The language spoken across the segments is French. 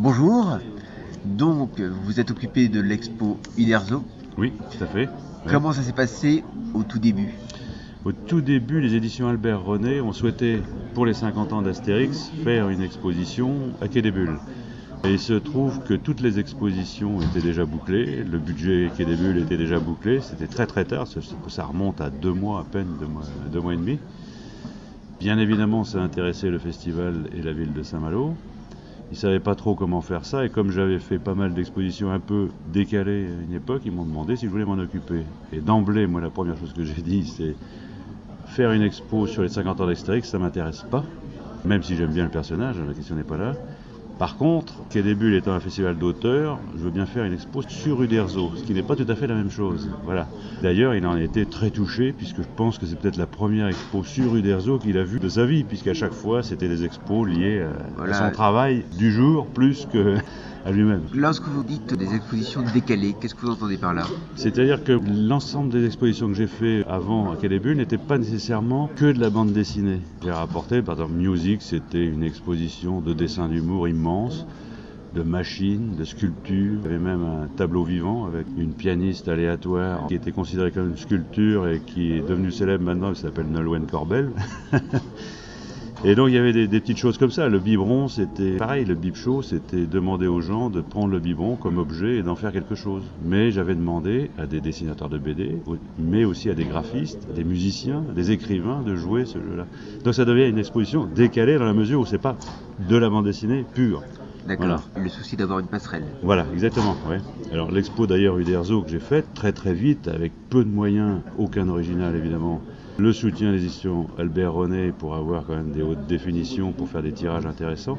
Bonjour. Donc, vous êtes occupé de l'expo Uderzo. Oui, tout à fait. Ouais. Comment ça s'est passé au tout début? Au tout début, les éditions Albert René ont souhaité, pour les 50 ans d'Astérix, faire une exposition à Quai des Bulles. Et il se trouve que toutes les expositions étaient déjà bouclées, le budget Quai des Bulles était déjà bouclé, c'était très très tard, ça, ça remonte à deux mois à peine, deux mois, deux mois et demi. Bien évidemment, ça a intéressé le festival et la ville de Saint-Malo. Ils ne savaient pas trop comment faire ça, et comme j'avais fait pas mal d'expositions un peu décalées à une époque, ils m'ont demandé si je voulais m'en occuper. Et d'emblée, moi, la première chose que j'ai dit, c'est faire une expo sur les 50 ans d'Astérix, ça m'intéresse pas, même si j'aime bien le personnage, la question n'est pas là. Par contre, Quai des Bulles étant un festival d'auteurs, je veux bien faire une expo sur Uderzo, ce qui n'est pas tout à fait la même chose. Voilà. D'ailleurs, il en a été très touché, puisque je pense que c'est peut-être la première expo sur Uderzo qu'il a vue de sa vie, puisqu'à chaque fois, c'était des expos liées à, Voilà. à son travail du jour, plus que à lui-même. Lorsque vous dites des expositions décalées, qu'est-ce que vous entendez par là? C'est-à-dire que l'ensemble des expositions que j'ai fait avant à Bulles n'étaient pas nécessairement que de la bande dessinée. J'ai rapporté, par exemple, Music, c'était une exposition de dessins d'humour immense, de machines, de sculptures. Il y avait même un tableau vivant avec une pianiste aléatoire qui était considérée comme une sculpture et qui est devenue célèbre maintenant, elle s'appelle Nolwenn Corbel. Et donc il y avait des, des, petites choses comme ça. Le biberon, c'était pareil. Le bib show, c'était demander aux gens de prendre le biberon comme objet et d'en faire quelque chose. Mais j'avais demandé à des dessinateurs de BD, mais aussi à des graphistes, des musiciens, des écrivains de jouer ce jeu-là. Donc ça devient une exposition décalée dans la mesure où c'est pas de la bande dessinée pure. D'accord. Voilà. Le souci d'avoir une passerelle. Voilà, exactement. Ouais. Alors l'expo d'ailleurs Uderzo que j'ai faite très très vite, avec peu de moyens, aucun original évidemment. Le soutien des éditions Albert René pour avoir quand même des hautes définitions, pour faire des tirages intéressants.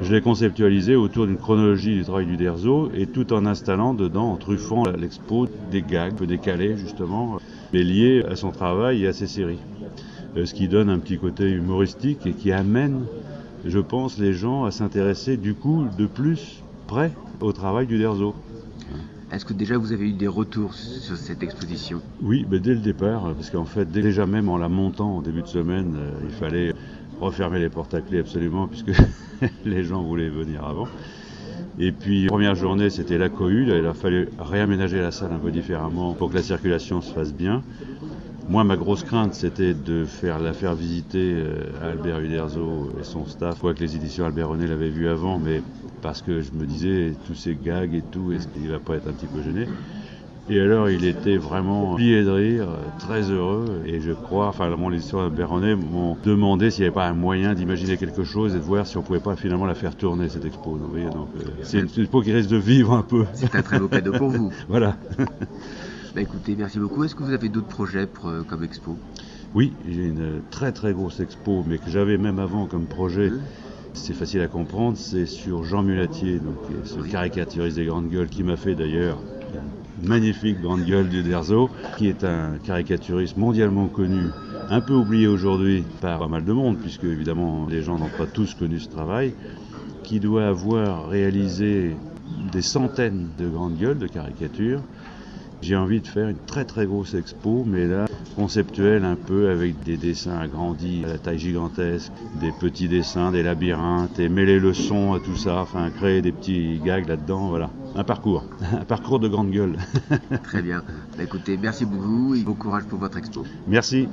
Je l'ai conceptualisé autour d'une chronologie du travail d'Uderzo et tout en installant dedans, en truffant l'expo, des gags peu décalés justement, mais liés à son travail et à ses séries. Euh, ce qui donne un petit côté humoristique et qui amène je pense, les gens à s'intéresser du coup de plus près au travail du Derzo. Est-ce que déjà vous avez eu des retours sur cette exposition? Oui, mais dès le départ, parce qu'en fait, déjà même en la montant en début de semaine, euh, il fallait refermer les portes à clé absolument, puisque les gens voulaient venir avant. Et puis, première journée, c'était la cohue. Il a fallu réaménager la salle un peu différemment pour que la circulation se fasse bien. Moi, ma grosse crainte, c'était de faire la faire visiter euh, à Albert Uderzo et son staff, quoique les éditions Albert René l'avaient vu avant, mais parce que je me disais, tous ces gags et tout, est-ce qu'il va pas être un petit peu gêné? Et alors, il était vraiment plié de rire, très heureux. Et je crois, enfin, mon édition Albert René m'ont demandé s'il n'y avait pas un moyen d'imaginer quelque chose et de voir si on pouvait pas finalement la faire tourner, cette expo. Donc, euh, c'est une expo qui risque de vivre un peu. C'est un très beau cadeau pour vous. voilà. Bah écoutez, merci beaucoup. Est-ce que vous avez d'autres projets pour, euh, comme expo? Oui, j'ai une très très grosse expo, mais que j'avais même avant comme projet. Mmh. C'est facile à comprendre, c'est sur Jean Mulatier, donc ce Oui. caricaturiste des grandes gueules qui m'a fait d'ailleurs une magnifique grande gueule du Derzo, qui est un caricaturiste mondialement connu, un peu oublié aujourd'hui par pas mal de monde, puisque évidemment les gens n'ont pas tous connu ce travail, qui doit avoir réalisé des centaines de grandes gueules de caricatures. J'ai envie de faire une très très grosse expo, mais là, conceptuelle un peu avec des dessins agrandis à la taille gigantesque, des petits dessins, des labyrinthes, et mêler le son à tout ça, enfin créer des petits gags là-dedans, voilà. Un parcours, un parcours de grande gueule. Très bien. Bah écoutez, merci beaucoup et bon courage pour votre expo. Merci.